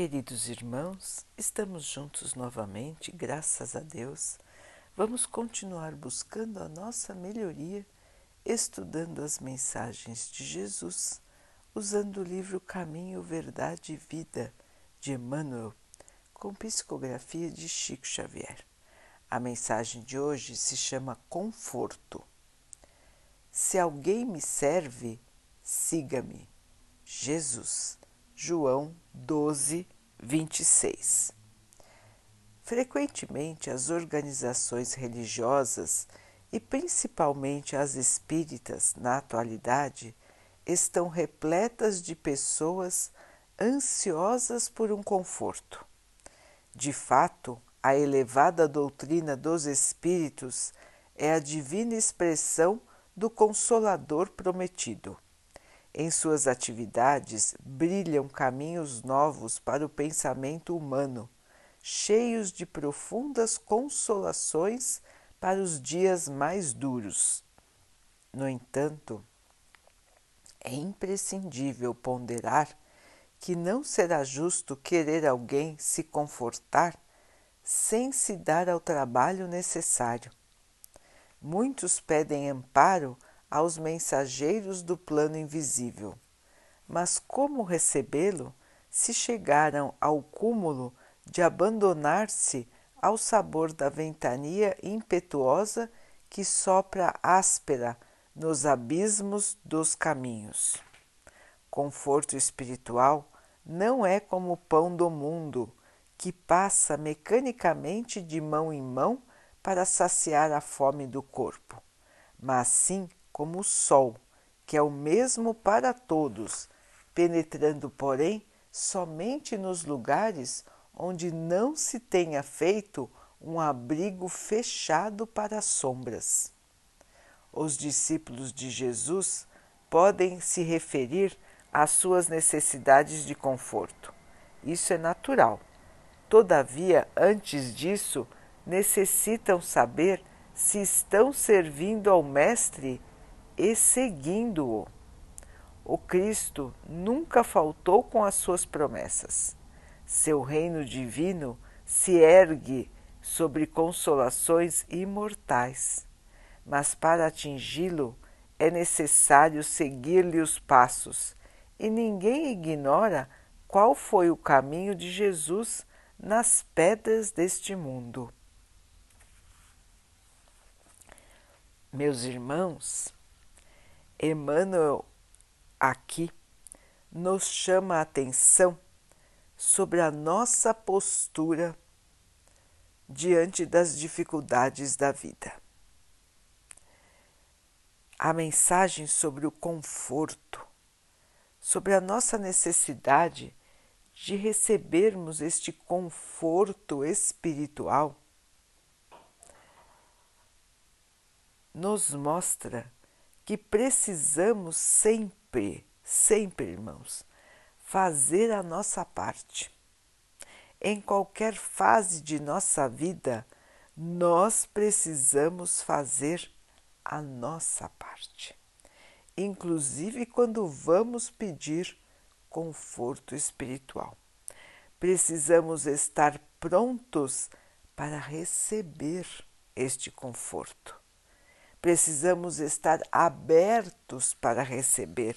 Queridos irmãos, estamos juntos novamente, graças a Deus. Vamos continuar buscando a nossa melhoria, estudando as mensagens de Jesus, usando o livro Caminho, Verdade e Vida de Emmanuel, com psicografia de Chico Xavier. A mensagem de hoje se chama Conforto. Se alguém me serve, siga-me. Jesus. João 12, 26. Frequentemente, as organizações religiosas e principalmente as espíritas, na atualidade, estão repletas de pessoas ansiosas por um conforto. De fato, a elevada doutrina dos espíritos é a divina expressão do Consolador prometido. Em suas atividades brilham caminhos novos para o pensamento humano, cheios de profundas consolações para os dias mais duros. No entanto, é imprescindível ponderar que não será justo querer alguém se confortar sem se dar ao trabalho necessário. Muitos pedem amparo aos mensageiros do plano invisível. Mas como recebê-lo se chegaram ao cúmulo de abandonar-se ao sabor da ventania impetuosa que sopra áspera nos abismos dos caminhos? Conforto espiritual não é como o pão do mundo, que passa mecanicamente de mão em mão para saciar a fome do corpo, mas sim como o sol, que é o mesmo para todos, penetrando, porém, somente nos lugares onde não se tenha feito um abrigo fechado para as sombras. Os discípulos de Jesus podem se referir às suas necessidades de conforto. Isso é natural. Todavia, antes disso, necessitam saber se estão servindo ao Mestre e seguindo-o. O Cristo nunca faltou com as suas promessas. Seu reino divino se ergue sobre consolações imortais, mas para atingi-lo é necessário seguir-lhe os passos, e ninguém ignora qual foi o caminho de Jesus nas pedras deste mundo. Meus irmãos, Emmanuel aqui nos chama a atenção sobre a nossa postura diante das dificuldades da vida. A mensagem sobre o conforto, sobre a nossa necessidade de recebermos este conforto espiritual, nos mostra que precisamos sempre, sempre, irmãos, fazer a nossa parte. Em qualquer fase de nossa vida, nós precisamos fazer a nossa parte, inclusive quando vamos pedir conforto espiritual. Precisamos estar prontos para receber este conforto precisamos estar abertos para receber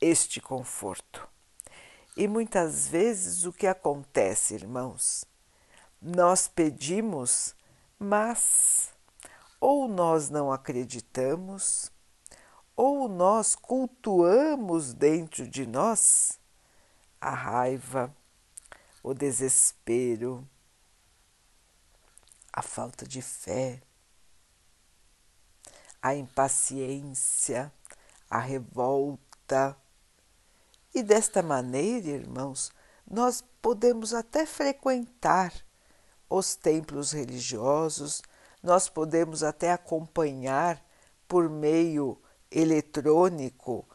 este conforto. E muitas vezes o que acontece, irmãos? Nós pedimos, mas ou nós não acreditamos, ou nós cultuamos dentro de nós a raiva, o desespero, a falta de fé, a impaciência, a revolta. E desta maneira, irmãos, nós podemos até frequentar os templos religiosos, nós podemos até acompanhar por meio eletrônico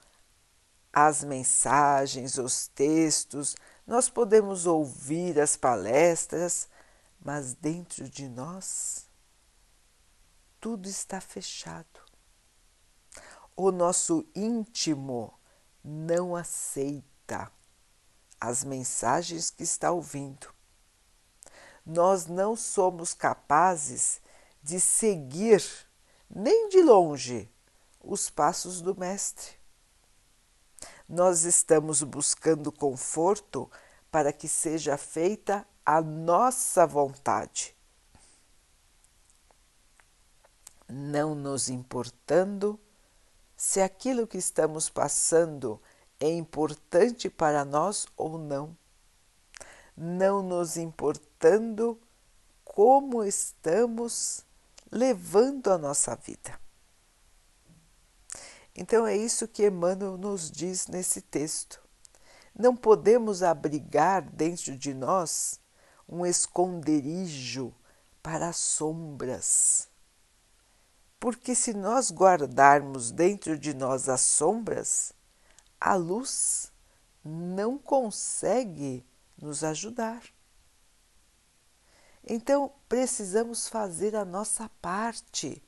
as mensagens, os textos, nós podemos ouvir as palestras, mas dentro de nós tudo está fechado. O nosso íntimo não aceita as mensagens que está ouvindo. Nós não somos capazes de seguir, nem de longe, os passos do Mestre. Nós estamos buscando conforto para que seja feita a nossa vontade, não nos importando se aquilo que estamos passando é importante para nós ou não, não nos importando como estamos levando a nossa vida. Então é isso que Emmanuel nos diz nesse texto. Não podemos abrigar dentro de nós um esconderijo para as sombras. Porque se nós guardarmos dentro de nós as sombras, a luz não consegue nos ajudar. Então precisamos fazer a nossa parte,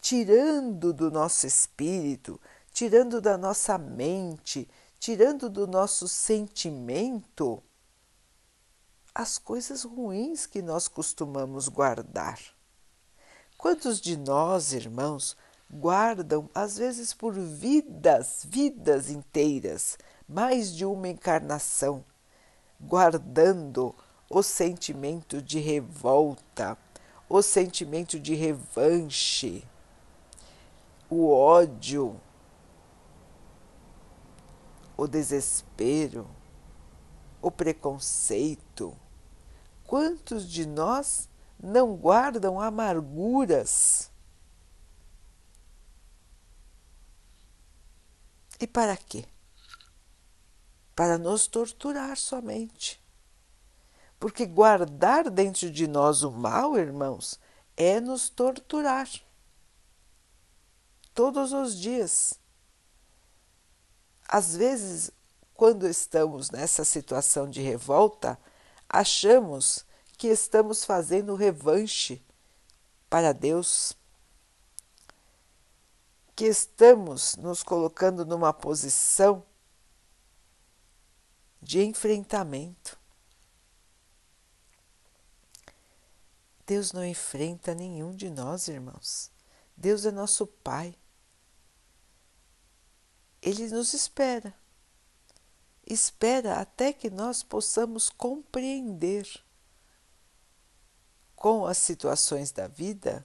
tirando do nosso espírito, tirando da nossa mente, tirando do nosso sentimento as coisas ruins que nós costumamos guardar. Quantos de nós, irmãos, guardam, às vezes por vidas, vidas inteiras, mais de uma encarnação, guardando o sentimento de revolta, o sentimento de revanche, o ódio, o desespero, o preconceito. Quantos de nós não guardam amarguras? E para quê? Para nos torturar somente. Porque guardar dentro de nós o mal, irmãos, é nos torturar. Todos os dias. Às vezes, quando estamos nessa situação de revolta, achamos que estamos fazendo revanche para Deus, que estamos nos colocando numa posição de enfrentamento. Deus não enfrenta nenhum de nós, irmãos. Deus é nosso Pai. Ele nos espera. Espera até que nós possamos compreender com as situações da vida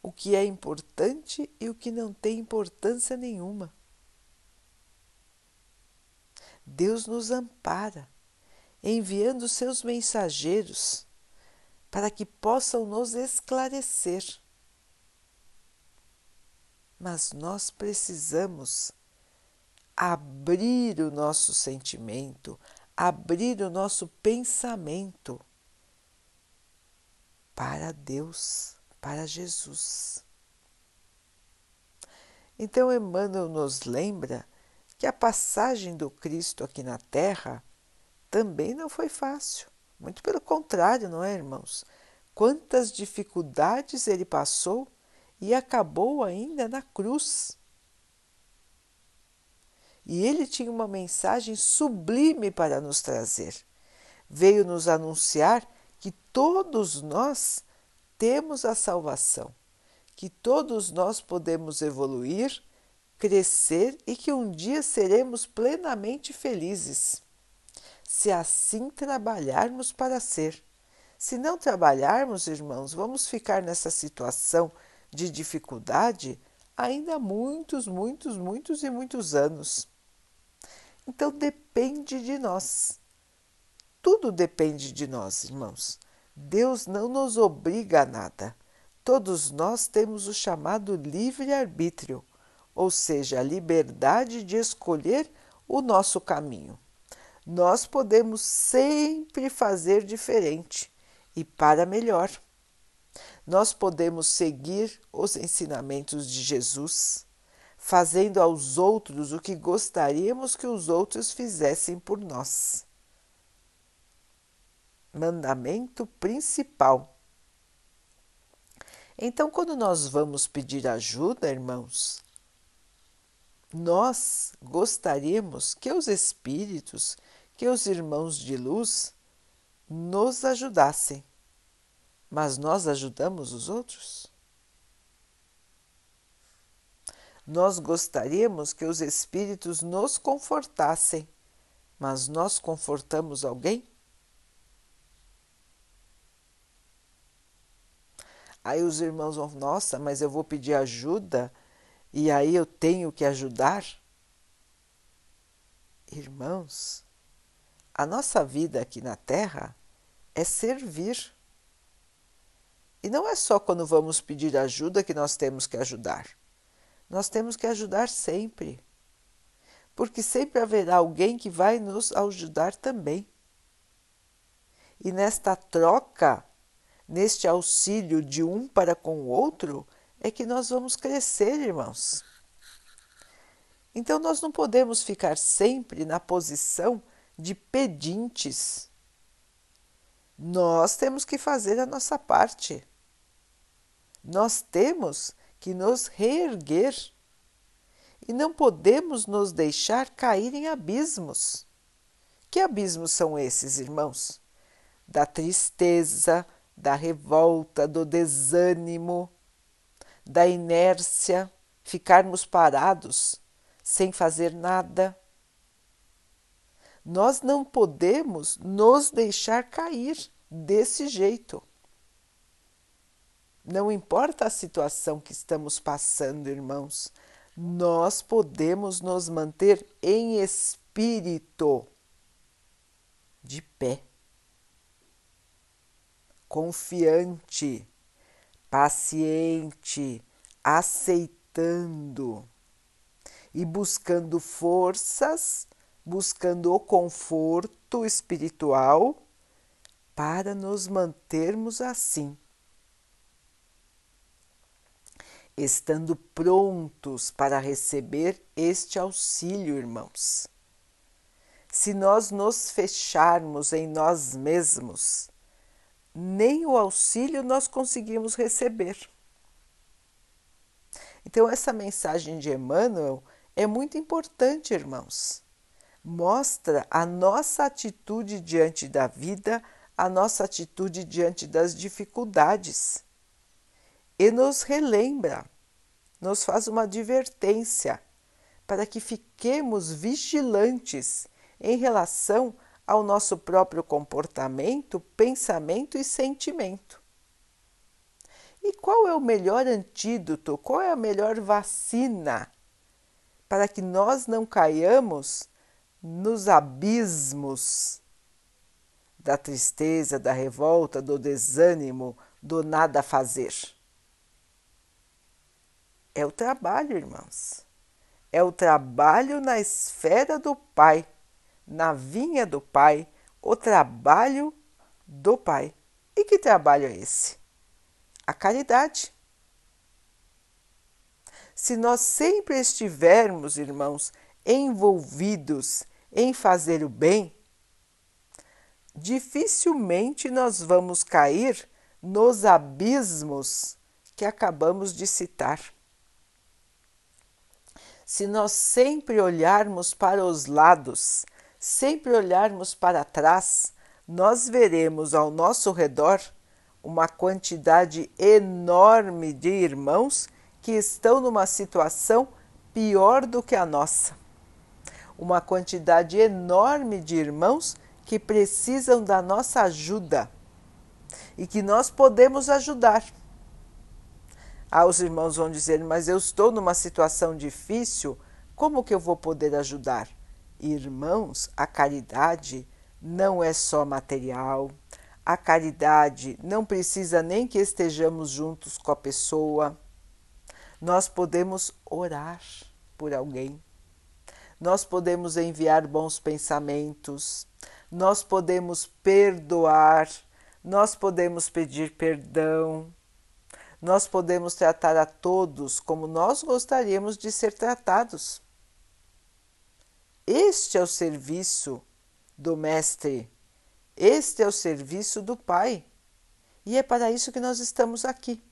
o que é importante e o que não tem importância nenhuma. Deus nos ampara, enviando seus mensageiros para que possam nos esclarecer. Mas nós precisamos abrir o nosso sentimento, abrir o nosso pensamento para Deus, para Jesus. Então, Emmanuel nos lembra que a passagem do Cristo aqui na Terra também não foi fácil. Muito pelo contrário, não é, irmãos? Quantas dificuldades ele passou e acabou ainda na cruz. E ele tinha uma mensagem sublime para nos trazer. Veio nos anunciar que todos nós temos a salvação, que todos nós podemos evoluir, crescer e que um dia seremos plenamente felizes, se assim trabalharmos para ser. Se não trabalharmos, irmãos, vamos ficar nessa situação de dificuldade ainda muitos, muitos, muitos e muitos anos. Então depende de nós. Tudo depende de nós, irmãos. Deus não nos obriga a nada. Todos nós temos o chamado livre-arbítrio, ou seja, a liberdade de escolher o nosso caminho. Nós podemos sempre fazer diferente e para melhor. Nós podemos seguir os ensinamentos de Jesus, fazendo aos outros o que gostaríamos que os outros fizessem por nós mandamento principal. Então, quando nós vamos pedir ajuda, irmãos, nós gostaríamos que os espíritos, que os irmãos de luz nos ajudassem, mas nós ajudamos os outros? Nós gostaríamos que os espíritos nos confortassem, mas nós confortamos alguém? Aí os irmãos vão, nossa, mas eu vou pedir ajuda e aí eu tenho que ajudar? Irmãos, a nossa vida aqui na Terra é servir. E não é só quando vamos pedir ajuda que nós temos que ajudar. Nós temos que ajudar sempre. Porque sempre haverá alguém que vai nos ajudar também. E nesta troca, neste auxílio de um para com o outro, é que nós vamos crescer, irmãos. Então nós não podemos ficar sempre na posição de pedintes. Nós temos que fazer a nossa parte. Nós temos que nos reerguer e não podemos nos deixar cair em abismos. Que abismos são esses, irmãos? Da tristeza, da revolta, do desânimo, da inércia, ficarmos parados sem fazer nada. Nós não podemos nos deixar cair desse jeito. Não importa a situação que estamos passando, irmãos, nós podemos nos manter em espírito de pé, confiante, paciente, aceitando e buscando forças, buscando o conforto espiritual para nos mantermos assim, estando prontos para receber este auxílio, irmãos. Se nós nos fecharmos em nós mesmos, nem o auxílio nós conseguimos receber. Então, essa mensagem de Emmanuel é muito importante, irmãos. Mostra a nossa atitude diante da vida, a nossa atitude diante das dificuldades. E nos relembra, nos faz uma advertência para que fiquemos vigilantes em relação ao nosso próprio comportamento, pensamento e sentimento. E qual é o melhor antídoto, qual é a melhor vacina para que nós não caiamos nos abismos da tristeza, da revolta, do desânimo, do nada fazer? É o trabalho, irmãos. É o trabalho na esfera do Pai, na vinha do Pai, o trabalho do Pai. E que trabalho é esse? a caridade. Se nós sempre estivermos, irmãos, envolvidos em fazer o bem, dificilmente nós vamos cair nos abismos que acabamos de citar. Se nós sempre olharmos para os lados, sempre olharmos para trás, nós veremos ao nosso redor uma quantidade enorme de irmãos que estão numa situação pior do que a nossa. Uma quantidade enorme de irmãos que precisam da nossa ajuda e que nós podemos ajudar. Ah, os irmãos vão dizer, mas eu estou numa situação difícil, como que eu vou poder ajudar? Irmãos, a caridade não é só material, a caridade não precisa nem que estejamos juntos com a pessoa. Nós podemos orar por alguém. Nós podemos enviar bons pensamentos. Nós podemos perdoar. Nós podemos pedir perdão. Nós podemos tratar a todos como nós gostaríamos de ser tratados. Este é o serviço do Mestre este é o serviço do Pai e é para isso que nós estamos aqui.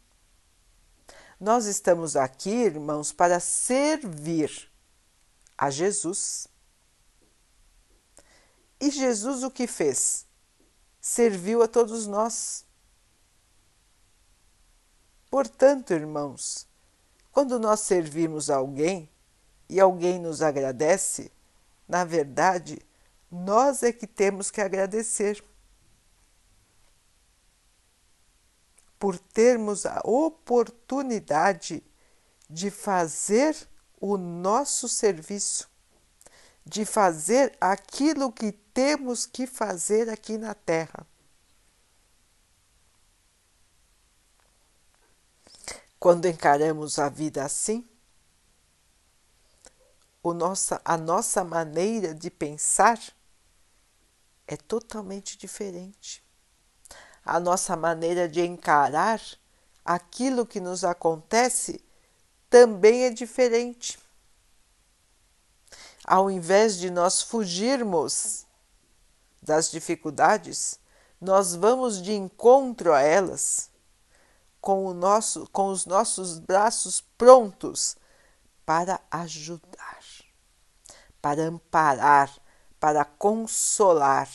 Nós estamos aqui, irmãos, para servir a Jesus. E Jesus o que fez? Serviu a todos nós. Portanto, irmãos, quando nós servimos alguém e alguém nos agradece, na verdade, nós é que temos que agradecer. Por termos a oportunidade de fazer o nosso serviço, de fazer aquilo que temos que fazer aqui na Terra. Quando encaramos a vida assim, o nossa, a nossa maneira de pensar é totalmente diferente. A nossa maneira de encarar aquilo que nos acontece também é diferente. Ao invés de nós fugirmos das dificuldades, nós vamos de encontro a elas com, o nosso, com os nossos braços prontos para ajudar, para amparar, para consolar.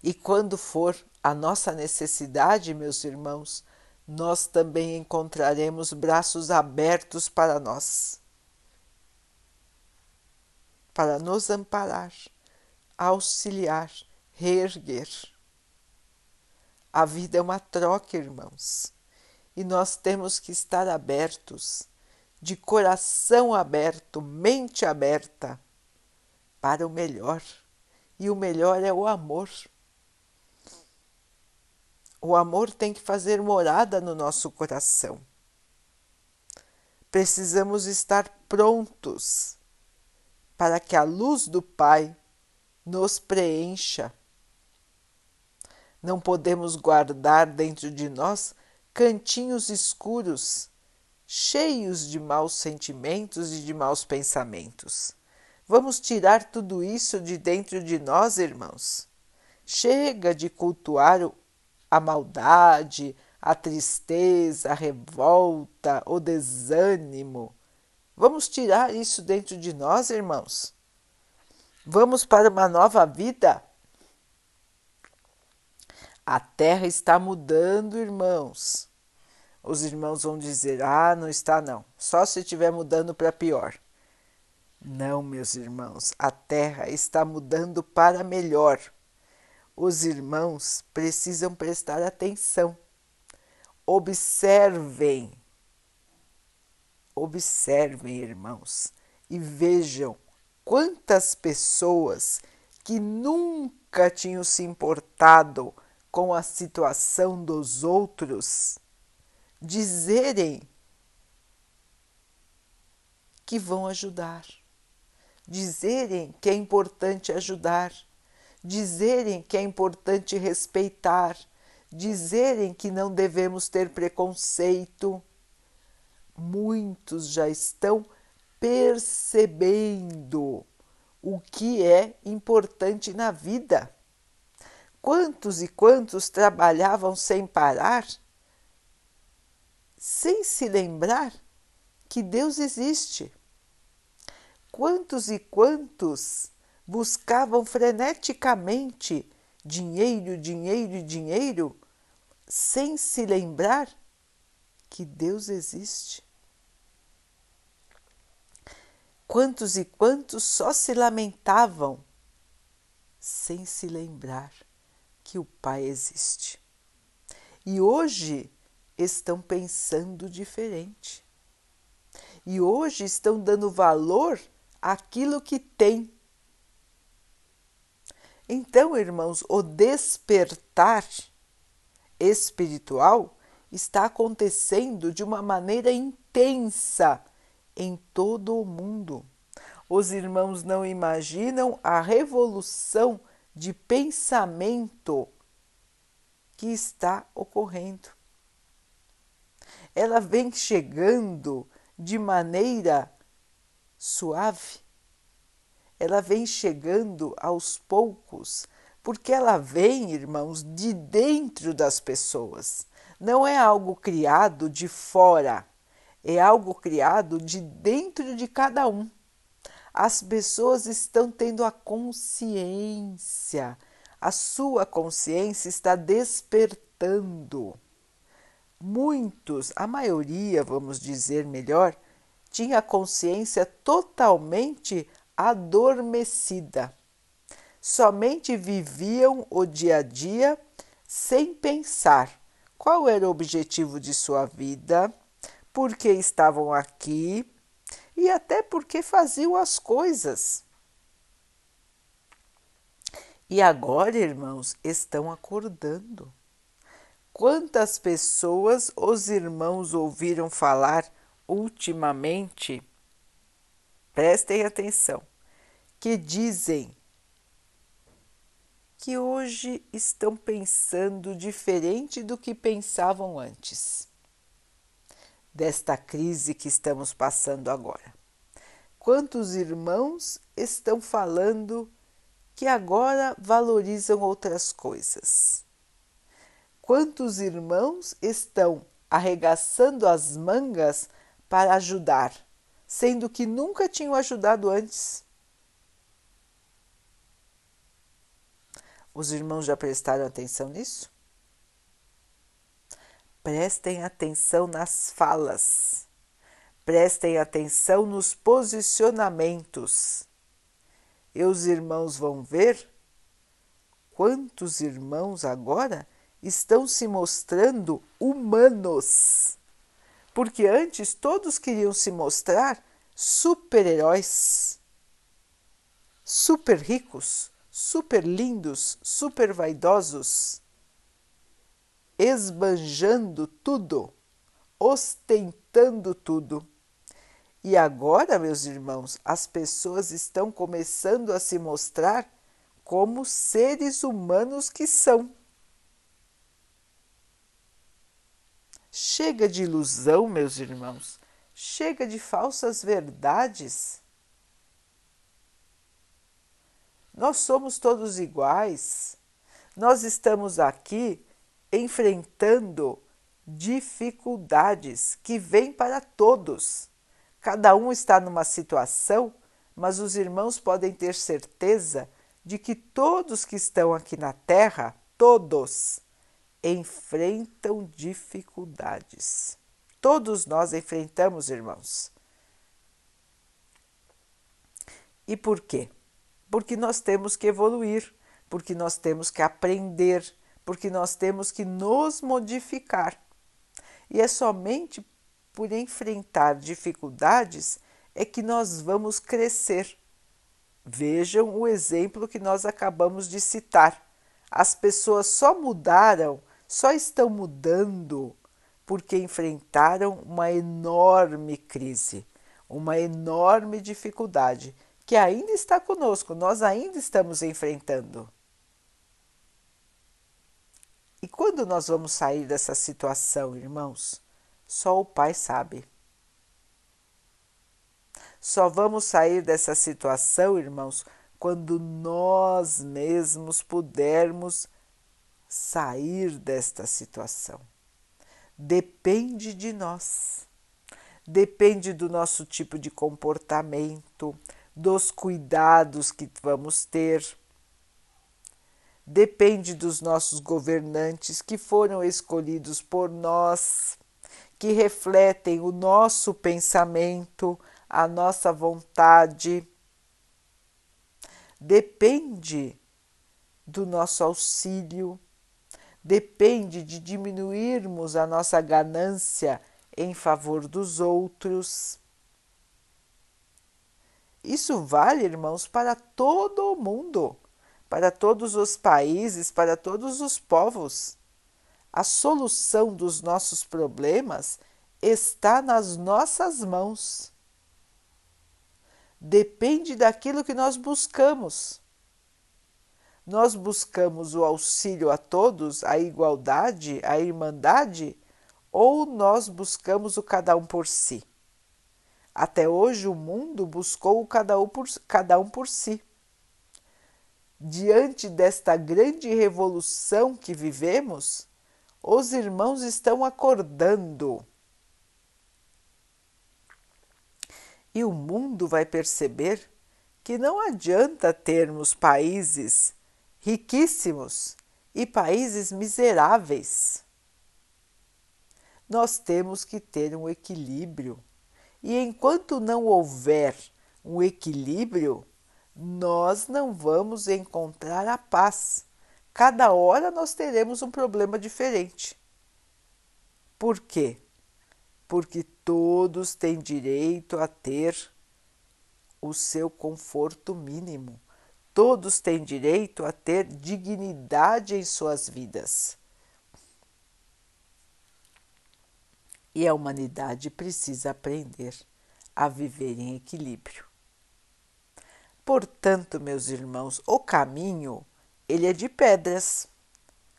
E quando for a nossa necessidade, meus irmãos, nós também encontraremos braços abertos para nós, para nos amparar, auxiliar, reerguer. A vida é uma troca, irmãos, e nós temos que estar abertos, de coração aberto, mente aberta, para o melhor. E o melhor é o amor. O amor tem que fazer morada no nosso coração. Precisamos estar prontos para que a luz do Pai nos preencha não podemos guardar dentro de nós cantinhos escuros, cheios de maus sentimentos e de maus pensamentos. Vamos tirar tudo isso de dentro de nós, irmãos. Chega de cultuar a maldade, a tristeza, a revolta, o desânimo. Vamos tirar isso dentro de nós, irmãos. Vamos para uma nova vida a terra está mudando, irmãos. Os irmãos vão dizer: ah, não está, não. Só se estiver mudando para pior. Não, meus irmãos, a terra está mudando para melhor. Os irmãos precisam prestar atenção. Observem, observem, irmãos, e vejam quantas pessoas que nunca tinham se importado com a situação dos outros, dizerem que vão ajudar, dizerem que é importante ajudar, dizerem que é importante respeitar, dizerem que não devemos ter preconceito. Muitos já estão percebendo o que é importante na vida. Quantos e quantos trabalhavam sem parar, sem se lembrar que Deus existe? Quantos e quantos buscavam freneticamente dinheiro, dinheiro e dinheiro, sem se lembrar que Deus existe? Quantos e quantos só se lamentavam sem se lembrar que o Pai existe. E hoje estão pensando diferente. E hoje estão dando valor àquilo que têm. Então, irmãos, o despertar espiritual está acontecendo de uma maneira intensa em todo o mundo. Os irmãos não imaginam a revolução de pensamento que está ocorrendo. Ela vem chegando de maneira suave, ela vem chegando aos poucos, porque ela vem, irmãos, de dentro das pessoas. Não é algo criado de fora, é algo criado de dentro de cada um. As pessoas estão tendo a consciência, a sua consciência está despertando. Muitos, a maioria, vamos dizer melhor, tinha a consciência totalmente adormecida. Somente viviam o dia a dia sem pensar qual era o objetivo de sua vida, por que estavam aqui e até por que faziam as coisas. E agora, irmãos, estão acordando. Quantas pessoas os irmãos ouviram falar ultimamente? Prestem atenção, que dizem que hoje estão pensando diferente do que pensavam antes desta crise que estamos passando agora. Quantos irmãos estão falando que agora valorizam outras coisas? Quantos irmãos estão arregaçando as mangas para ajudar, sendo que nunca tinham ajudado antes? Os irmãos já prestaram atenção nisso? Prestem atenção nas falas, prestem atenção nos posicionamentos. E os irmãos vão ver quantos irmãos agora estão se mostrando humanos. Porque antes todos queriam se mostrar super-heróis, super ricos, super lindos, super vaidosos, esbanjando tudo, ostentando tudo. E agora, meus irmãos, as pessoas estão começando a se mostrar como seres humanos que são. Chega de ilusão, meus irmãos, chega de falsas verdades. Nós somos todos iguais. Nós estamos aqui enfrentando dificuldades que vêm para todos. Cada um está numa situação, mas os irmãos podem ter certeza de que todos que estão aqui na Terra, todos, enfrentam dificuldades. Todos nós enfrentamos, irmãos. E por quê? porque nós temos que evoluir, porque nós temos que aprender, porque nós temos que nos modificar. E é somente por enfrentar dificuldades é que nós vamos crescer. Vejam o exemplo que nós acabamos de citar. As pessoas só mudaram, só estão mudando porque enfrentaram uma enorme crise, uma enorme dificuldade que ainda está conosco, nós ainda estamos enfrentando. E quando nós vamos sair dessa situação, irmãos? Só o Pai sabe. Só vamos sair dessa situação, irmãos, quando nós mesmos pudermos sair desta situação. Depende de nós. Depende do nosso tipo de comportamento, dos cuidados que vamos ter. Depende dos nossos governantes que foram escolhidos por nós, que refletem o nosso pensamento, a nossa vontade. Depende do nosso auxílio, depende de diminuirmos a nossa ganância em favor dos outros isso vale, irmãos, para todo o mundo, para todos os países, para todos os povos. A solução dos nossos problemas está nas nossas mãos. Depende daquilo que nós buscamos. Nós buscamos o auxílio a todos, a igualdade, a irmandade, ou nós buscamos o cada um por si? Até hoje o mundo buscou cada um por, cada um por si. Diante desta grande revolução que vivemos, os irmãos estão acordando. E o mundo vai perceber que não adianta termos países riquíssimos e países miseráveis. Nós temos que ter um equilíbrio. E enquanto não houver um equilíbrio, nós não vamos encontrar a paz. Cada hora nós teremos um problema diferente. Por quê? Porque todos têm direito a ter o seu conforto mínimo. Todos têm direito a ter dignidade em suas vidas. E a humanidade precisa aprender a viver em equilíbrio. Portanto, meus irmãos, o caminho ele é de pedras.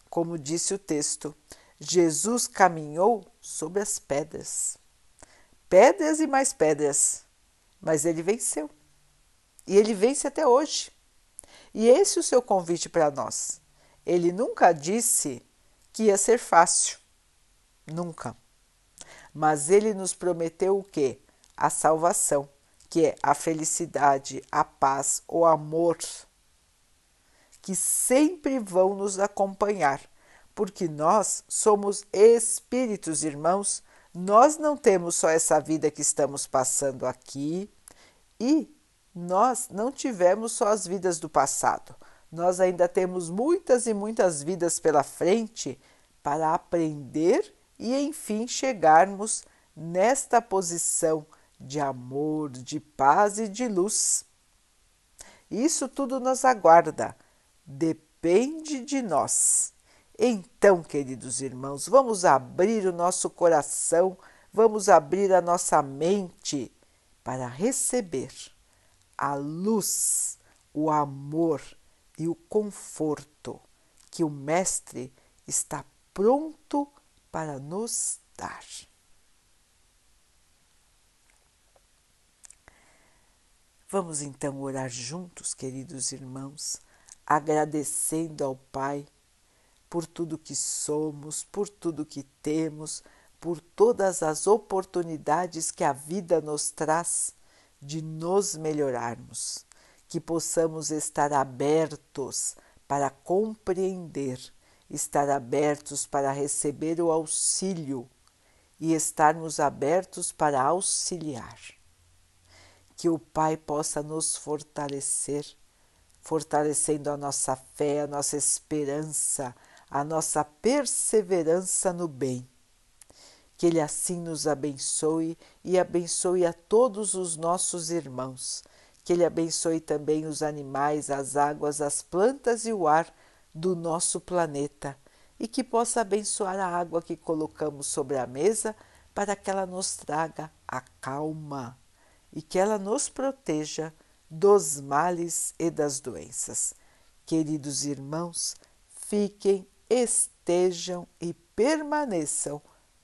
Como disse o texto, Jesus caminhou sobre as pedras. Pedras e mais pedras. Mas ele venceu. E ele vence até hoje. E esse é o seu convite para nós. Ele nunca disse que ia ser fácil. Nunca. Mas ele nos prometeu o quê? A salvação que é a felicidade, a paz, o amor, que sempre vão nos acompanhar, porque nós somos espíritos, irmãos. Nós não temos só essa vida que estamos passando aqui e nós não tivemos só as vidas do passado. Nós ainda temos muitas e muitas vidas pela frente para aprender e, enfim, chegarmos nesta posição de amor, de paz e de luz. Isso tudo nos aguarda, depende de nós. Então, queridos irmãos, vamos abrir o nosso coração, vamos abrir a nossa mente para receber a luz, o amor e o conforto que o Mestre está pronto para nos dar. Vamos então orar juntos, queridos irmãos, agradecendo ao Pai por tudo que somos, por tudo que temos, por todas as oportunidades que a vida nos traz de nos melhorarmos, que possamos estar abertos para compreender, estar abertos para receber o auxílio e estarmos abertos para auxiliar que o Pai possa nos fortalecer, fortalecendo a nossa fé, a nossa esperança, a nossa perseverança no bem. Que Ele assim nos abençoe e abençoe a todos os nossos irmãos. Que Ele abençoe também os animais, as águas, as plantas e o ar do nosso planeta e que possa abençoar a água que colocamos sobre a mesa para que ela nos traga a calma e que ela nos proteja dos males e das doenças. Queridos irmãos, fiquem, estejam e permaneçam